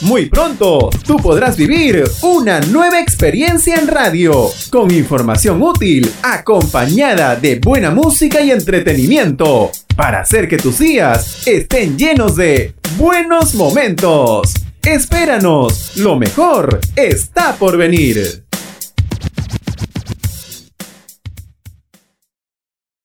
Muy pronto, tú podrás vivir una nueva experiencia en radio, con información útil, acompañada de buena música y entretenimiento, para hacer que tus días estén llenos de buenos momentos. Espéranos, lo mejor está por venir.